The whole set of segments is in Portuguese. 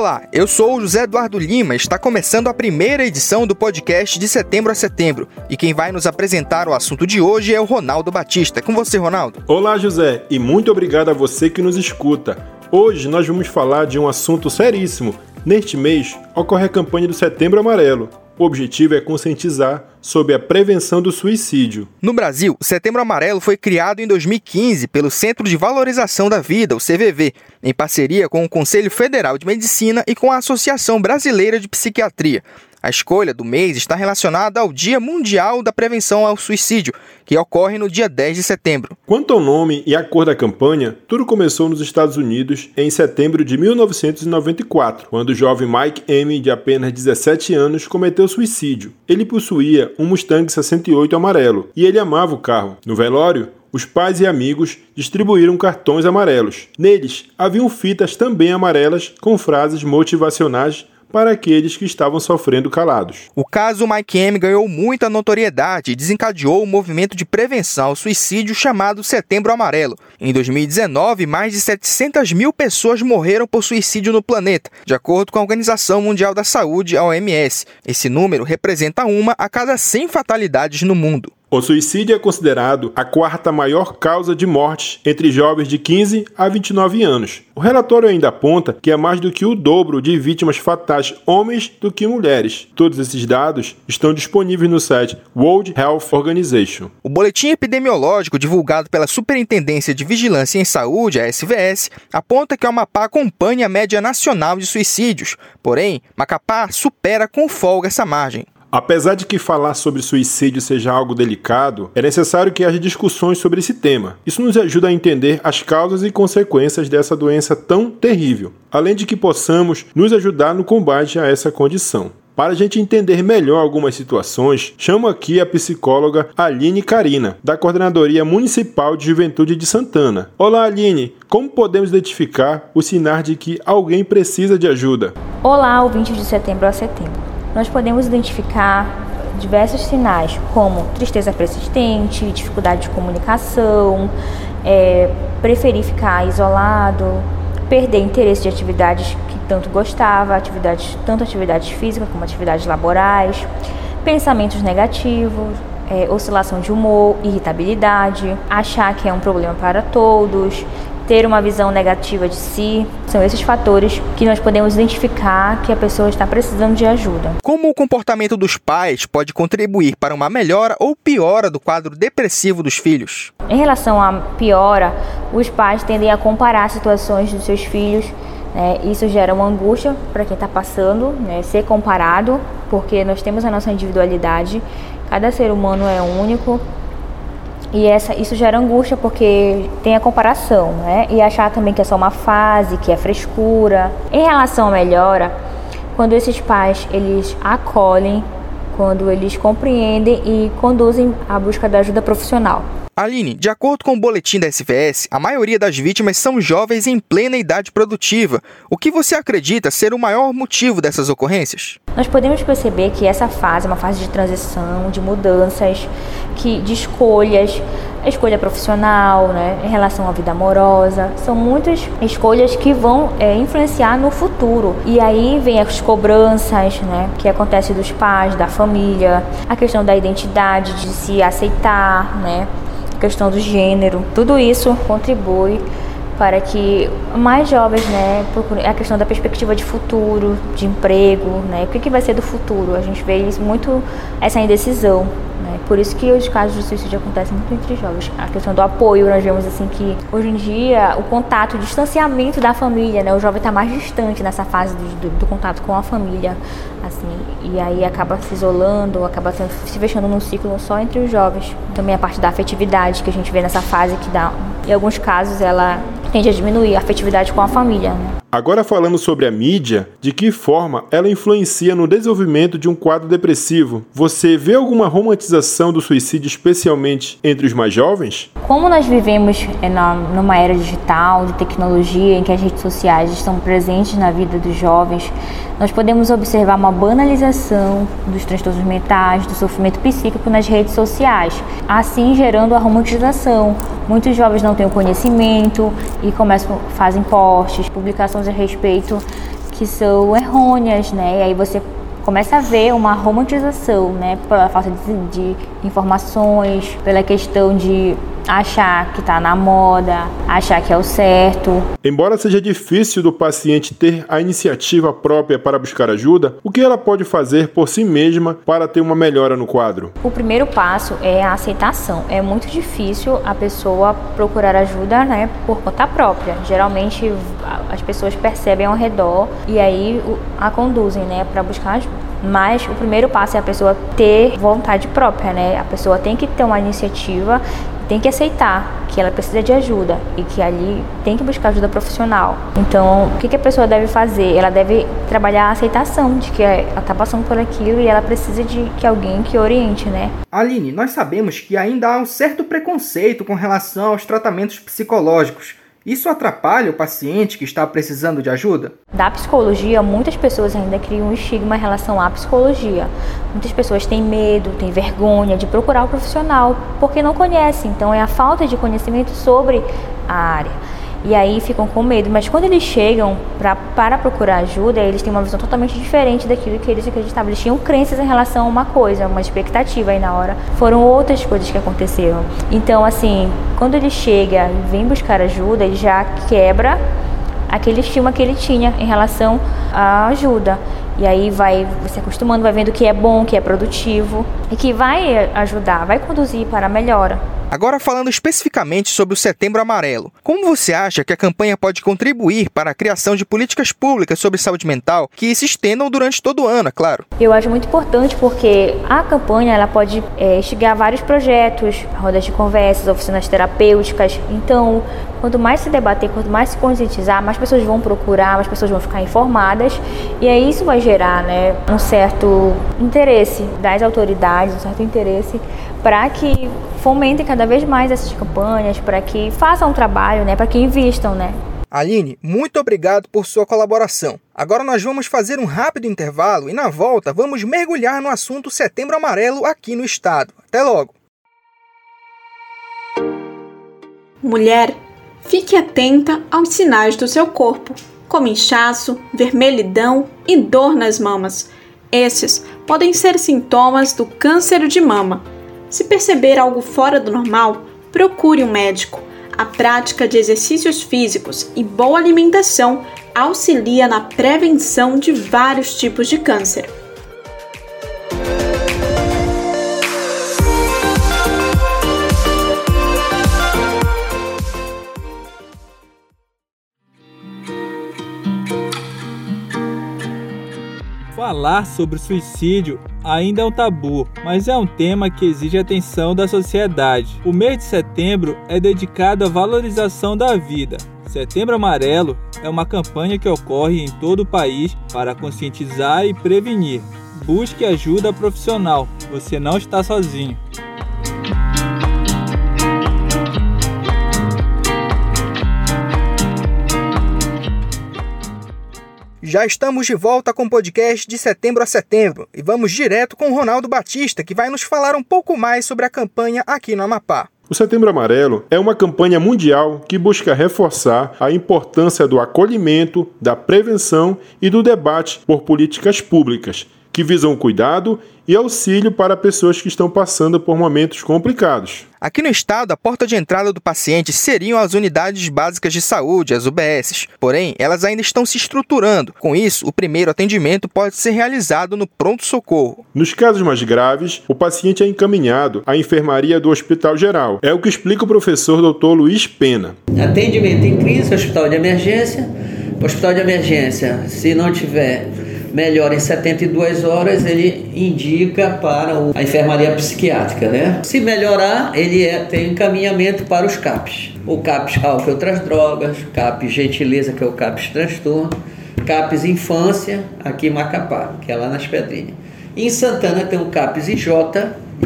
Olá, eu sou o José Eduardo Lima. Está começando a primeira edição do podcast de setembro a setembro. E quem vai nos apresentar o assunto de hoje é o Ronaldo Batista. Com você, Ronaldo. Olá, José, e muito obrigado a você que nos escuta. Hoje nós vamos falar de um assunto seríssimo. Neste mês ocorre a campanha do Setembro Amarelo. O objetivo é conscientizar sobre a prevenção do suicídio. No Brasil, o Setembro Amarelo foi criado em 2015 pelo Centro de Valorização da Vida, o CVV, em parceria com o Conselho Federal de Medicina e com a Associação Brasileira de Psiquiatria. A escolha do mês está relacionada ao Dia Mundial da Prevenção ao Suicídio, que ocorre no dia 10 de setembro. Quanto ao nome e à cor da campanha, tudo começou nos Estados Unidos em setembro de 1994, quando o jovem Mike M, de apenas 17 anos, cometeu suicídio. Ele possuía um Mustang 68 amarelo e ele amava o carro. No velório, os pais e amigos distribuíram cartões amarelos. Neles haviam fitas também amarelas com frases motivacionais para aqueles que estavam sofrendo calados. O caso Mike M ganhou muita notoriedade e desencadeou o um movimento de prevenção ao suicídio chamado Setembro Amarelo. Em 2019, mais de 700 mil pessoas morreram por suicídio no planeta, de acordo com a Organização Mundial da Saúde, a OMS. Esse número representa uma a cada 100 fatalidades no mundo. O suicídio é considerado a quarta maior causa de mortes entre jovens de 15 a 29 anos. O relatório ainda aponta que é mais do que o dobro de vítimas fatais homens do que mulheres. Todos esses dados estão disponíveis no site World Health Organization. O boletim epidemiológico divulgado pela Superintendência de Vigilância em Saúde, a SVS, aponta que o Amapá acompanha a média nacional de suicídios. Porém, Macapá supera com folga essa margem. Apesar de que falar sobre suicídio seja algo delicado, é necessário que haja discussões sobre esse tema. Isso nos ajuda a entender as causas e consequências dessa doença tão terrível, além de que possamos nos ajudar no combate a essa condição. Para a gente entender melhor algumas situações, chamo aqui a psicóloga Aline Carina, da Coordenadoria Municipal de Juventude de Santana. Olá, Aline! Como podemos identificar os sinais de que alguém precisa de ajuda? Olá, ouvintes de setembro a setembro nós podemos identificar diversos sinais, como tristeza persistente, dificuldade de comunicação, é, preferir ficar isolado, perder interesse de atividades que tanto gostava, atividades, tanto atividades físicas como atividades laborais, pensamentos negativos, é, oscilação de humor, irritabilidade, achar que é um problema para todos, ter uma visão negativa de si. São esses fatores que nós podemos identificar que a pessoa está precisando de ajuda. Como o comportamento dos pais pode contribuir para uma melhora ou piora do quadro depressivo dos filhos? Em relação à piora, os pais tendem a comparar situações dos seus filhos. Né? Isso gera uma angústia para quem está passando, né? ser comparado, porque nós temos a nossa individualidade. Cada ser humano é único, e essa, isso gera angústia porque tem a comparação, né? E achar também que é só uma fase, que é frescura. Em relação à melhora, quando esses pais eles acolhem, quando eles compreendem e conduzem a busca da ajuda profissional. Aline, de acordo com o boletim da SVS, a maioria das vítimas são jovens em plena idade produtiva. O que você acredita ser o maior motivo dessas ocorrências? Nós podemos perceber que essa fase é uma fase de transição, de mudanças, que de escolhas, a escolha profissional, né, em relação à vida amorosa, são muitas escolhas que vão é, influenciar no futuro. E aí vem as cobranças, né, que acontece dos pais, da família, a questão da identidade, de se aceitar, né, questão do gênero, tudo isso contribui para que mais jovens, né, a questão da perspectiva de futuro, de emprego, né, o que, que vai ser do futuro. A gente vê muito essa indecisão. Né? Por isso que os casos de suicídio acontecem muito entre jovens. A questão do apoio, nós vemos assim que hoje em dia o contato, o distanciamento da família, né? O jovem está mais distante nessa fase do, do, do, contato com a família, assim, e aí acaba se isolando, acaba se, fechando num ciclo só entre os jovens. Também a parte da afetividade que a gente vê nessa fase que dá, em alguns casos ela tende a diminuir a afetividade com a família. Né? Agora falando sobre a mídia, de que forma ela influencia no desenvolvimento de um quadro depressivo? Você vê alguma romantização do suicídio, especialmente entre os mais jovens? Como nós vivemos é, numa era digital, de tecnologia, em que as redes sociais estão presentes na vida dos jovens, nós podemos observar uma banalização dos transtornos mentais, do sofrimento psíquico nas redes sociais, assim gerando a romantização. Muitos jovens não têm o conhecimento e começam fazem posts, publicações a respeito que são errôneas, né? E aí você começa a ver uma romantização, né, pela falta de, de informações, pela questão de achar que está na moda, achar que é o certo. Embora seja difícil do paciente ter a iniciativa própria para buscar ajuda, o que ela pode fazer por si mesma para ter uma melhora no quadro? O primeiro passo é a aceitação. É muito difícil a pessoa procurar ajuda, né, por conta própria. Geralmente as pessoas percebem ao redor e aí a conduzem, né, para buscar ajuda. Mas o primeiro passo é a pessoa ter vontade própria, né? A pessoa tem que ter uma iniciativa, tem que aceitar que ela precisa de ajuda e que ali tem que buscar ajuda profissional. Então, o que, a pessoa deve fazer? Ela deve trabalhar a aceitação de que ela está passando por aquilo e ela precisa de que alguém que oriente, né? Aline, nós sabemos que ainda há um certo preconceito com relação aos tratamentos psicológicos. Isso atrapalha o paciente que está precisando de ajuda? Da psicologia, muitas pessoas ainda criam um estigma em relação à psicologia. Muitas pessoas têm medo, têm vergonha de procurar o profissional porque não conhecem. Então, é a falta de conhecimento sobre a área e aí ficam com medo. Mas quando eles chegam pra, para procurar ajuda, eles têm uma visão totalmente diferente daquilo que eles acreditavam. Eles tinham crenças em relação a uma coisa, uma expectativa, e na hora foram outras coisas que aconteceram. Então, assim, quando ele chega e vem buscar ajuda, ele já quebra aquele estigma que ele tinha em relação à ajuda. E aí vai se acostumando, vai vendo que é bom, que é produtivo e que vai ajudar, vai conduzir para a melhora. Agora falando especificamente sobre o Setembro Amarelo, como você acha que a campanha pode contribuir para a criação de políticas públicas sobre saúde mental que se estendam durante todo o ano, é claro? Eu acho muito importante porque a campanha ela pode é, vários projetos, rodas de conversas, oficinas terapêuticas. Então, quanto mais se debater, quanto mais se conscientizar, mais pessoas vão procurar, mais pessoas vão ficar informadas e aí isso vai gerar, né, um certo interesse das autoridades, um certo interesse para que fomentem cada vez mais essas campanhas, para que façam um trabalho, né, para que invistam, né. Aline, muito obrigado por sua colaboração. Agora nós vamos fazer um rápido intervalo e na volta vamos mergulhar no assunto Setembro Amarelo aqui no estado. Até logo. Mulher, fique atenta aos sinais do seu corpo, como inchaço, vermelhidão e dor nas mamas. Esses podem ser sintomas do câncer de mama. Se perceber algo fora do normal, procure um médico. A prática de exercícios físicos e boa alimentação auxilia na prevenção de vários tipos de câncer. Falar sobre suicídio ainda é um tabu, mas é um tema que exige atenção da sociedade. O mês de setembro é dedicado à valorização da vida. Setembro Amarelo é uma campanha que ocorre em todo o país para conscientizar e prevenir. Busque ajuda profissional, você não está sozinho. Já estamos de volta com o podcast de setembro a setembro e vamos direto com o Ronaldo Batista, que vai nos falar um pouco mais sobre a campanha aqui no Amapá. O Setembro Amarelo é uma campanha mundial que busca reforçar a importância do acolhimento, da prevenção e do debate por políticas públicas que visam cuidado e auxílio para pessoas que estão passando por momentos complicados. Aqui no estado, a porta de entrada do paciente seriam as unidades básicas de saúde, as UBSs. Porém, elas ainda estão se estruturando. Com isso, o primeiro atendimento pode ser realizado no pronto-socorro. Nos casos mais graves, o paciente é encaminhado à enfermaria do Hospital Geral. É o que explica o professor Dr. Luiz Pena. Atendimento em crise, hospital de emergência. Hospital de emergência, se não tiver melhora em 72 horas, ele indica para a enfermaria psiquiátrica, né? Se melhorar, ele é, tem encaminhamento para os CAPs. O CAPs álcool e outras drogas, CAPs gentileza, que é o CAPs transtorno, CAPs infância, aqui em Macapá, que é lá nas Pedrinhas. Em Santana tem um CAPs IJ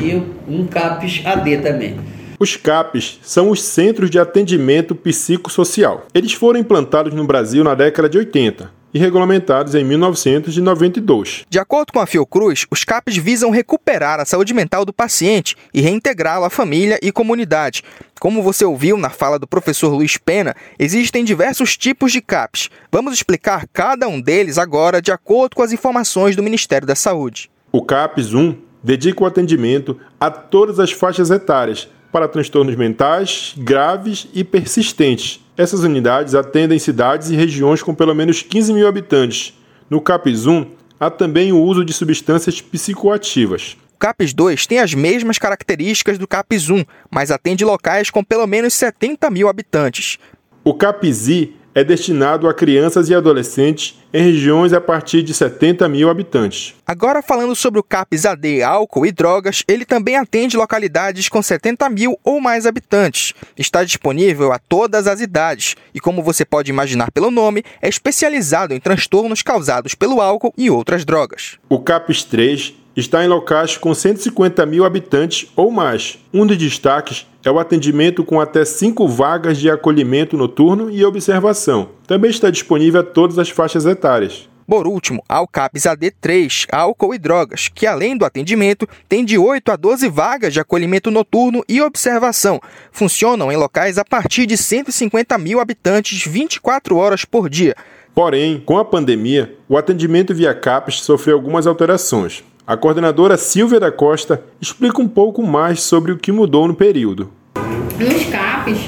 e um CAPs AD também. Os CAPs são os Centros de Atendimento Psicossocial. Eles foram implantados no Brasil na década de 80 e regulamentados em 1992. De acordo com a Fiocruz, os CAPs visam recuperar a saúde mental do paciente e reintegrá-lo à família e comunidade. Como você ouviu na fala do professor Luiz Pena, existem diversos tipos de CAPs. Vamos explicar cada um deles agora de acordo com as informações do Ministério da Saúde. O CAPS 1 dedica o atendimento a todas as faixas etárias para transtornos mentais graves e persistentes. Essas unidades atendem cidades e regiões com pelo menos 15 mil habitantes. No CAPS 1, há também o uso de substâncias psicoativas. O CAPS 2 tem as mesmas características do CAPS 1, mas atende locais com pelo menos 70 mil habitantes. O CAPS I é destinado a crianças e adolescentes em regiões a partir de 70 mil habitantes. Agora, falando sobre o CAPS AD álcool e drogas, ele também atende localidades com 70 mil ou mais habitantes. Está disponível a todas as idades e, como você pode imaginar pelo nome, é especializado em transtornos causados pelo álcool e outras drogas. O CAPS 3 está em locais com 150 mil habitantes ou mais. Um dos destaques é o atendimento com até cinco vagas de acolhimento noturno e observação. Também está disponível a todas as faixas etárias. Por último, há o CAPS AD3, álcool e drogas, que além do atendimento, tem de 8 a 12 vagas de acolhimento noturno e observação. Funcionam em locais a partir de 150 mil habitantes 24 horas por dia. Porém, com a pandemia, o atendimento via CAPS sofreu algumas alterações. A coordenadora Silvia da Costa explica um pouco mais sobre o que mudou no período. Nos CAPs,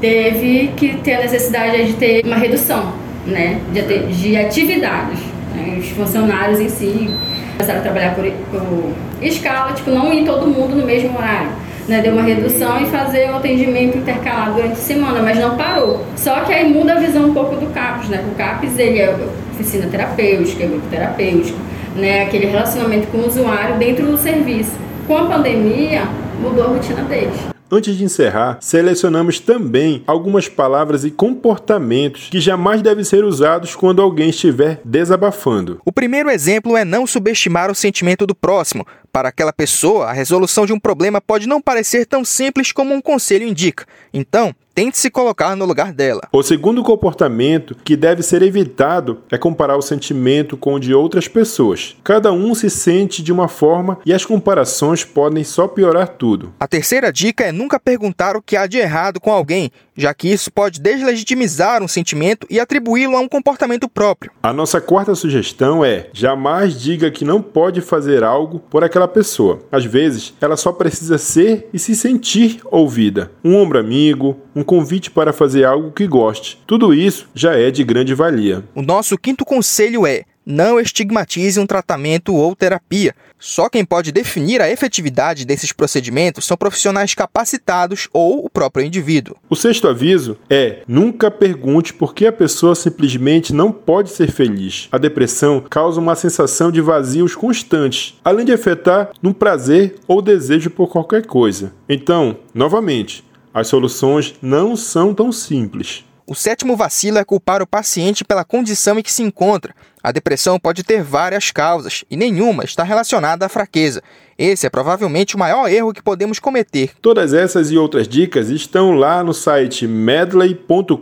teve que ter a necessidade de ter uma redução né, de, de atividades. Né? Os funcionários em si começaram a trabalhar por, por escala, tipo, não ir todo mundo no mesmo horário. Né, deu uma redução e fazer o atendimento intercalado durante a semana, mas não parou. Só que aí muda a visão um pouco do CAPS, né? O CAPS ele é oficina terapêutica, é grupo terapêutico, né, aquele relacionamento com o usuário dentro do serviço. Com a pandemia, mudou a rotina deles. Antes de encerrar, selecionamos também algumas palavras e comportamentos que jamais devem ser usados quando alguém estiver desabafando. O primeiro exemplo é não subestimar o sentimento do próximo. Para aquela pessoa, a resolução de um problema pode não parecer tão simples como um conselho indica. Então, tente se colocar no lugar dela. O segundo comportamento que deve ser evitado é comparar o sentimento com o de outras pessoas. Cada um se sente de uma forma e as comparações podem só piorar tudo. A terceira dica é nunca perguntar o que há de errado com alguém, já que isso pode deslegitimizar um sentimento e atribuí-lo a um comportamento próprio. A nossa quarta sugestão é: jamais diga que não pode fazer algo por aquela pessoa. Às vezes, ela só precisa ser e se sentir ouvida. Um ombro amigo, um convite para fazer algo que goste. Tudo isso já é de grande valia. O nosso quinto conselho é: não estigmatize um tratamento ou terapia. Só quem pode definir a efetividade desses procedimentos são profissionais capacitados ou o próprio indivíduo. O sexto aviso é: nunca pergunte por que a pessoa simplesmente não pode ser feliz. A depressão causa uma sensação de vazios constantes, além de afetar no prazer ou desejo por qualquer coisa. Então, novamente, as soluções não são tão simples. O sétimo vacilo é culpar o paciente pela condição em que se encontra. A depressão pode ter várias causas e nenhuma está relacionada à fraqueza. Esse é provavelmente o maior erro que podemos cometer. Todas essas e outras dicas estão lá no site medley.com.br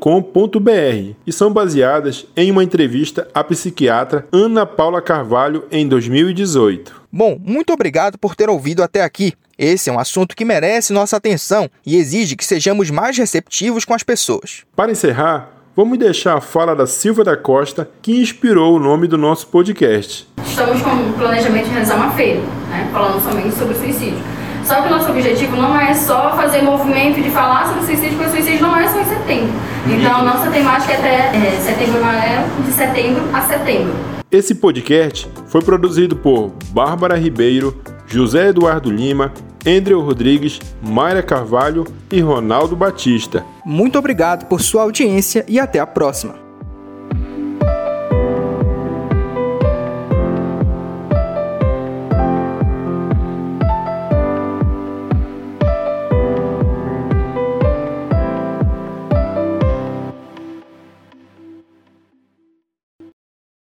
e são baseadas em uma entrevista à psiquiatra Ana Paula Carvalho em 2018. Bom, muito obrigado por ter ouvido até aqui. Esse é um assunto que merece nossa atenção e exige que sejamos mais receptivos com as pessoas. Para encerrar, vamos deixar a fala da Silvia da Costa, que inspirou o nome do nosso podcast. Estamos com o planejamento de realizar uma feira, né, falando somente sobre suicídio. Só que o nosso objetivo não é só fazer movimento de falar sobre suicídio, porque o suicídio não é só em setembro. Então, nossa temática é até é, setembro amarelo, de setembro a setembro. Esse podcast foi produzido por Bárbara Ribeiro, José Eduardo Lima Andrew Rodrigues, Mayra Carvalho e Ronaldo Batista. Muito obrigado por sua audiência e até a próxima.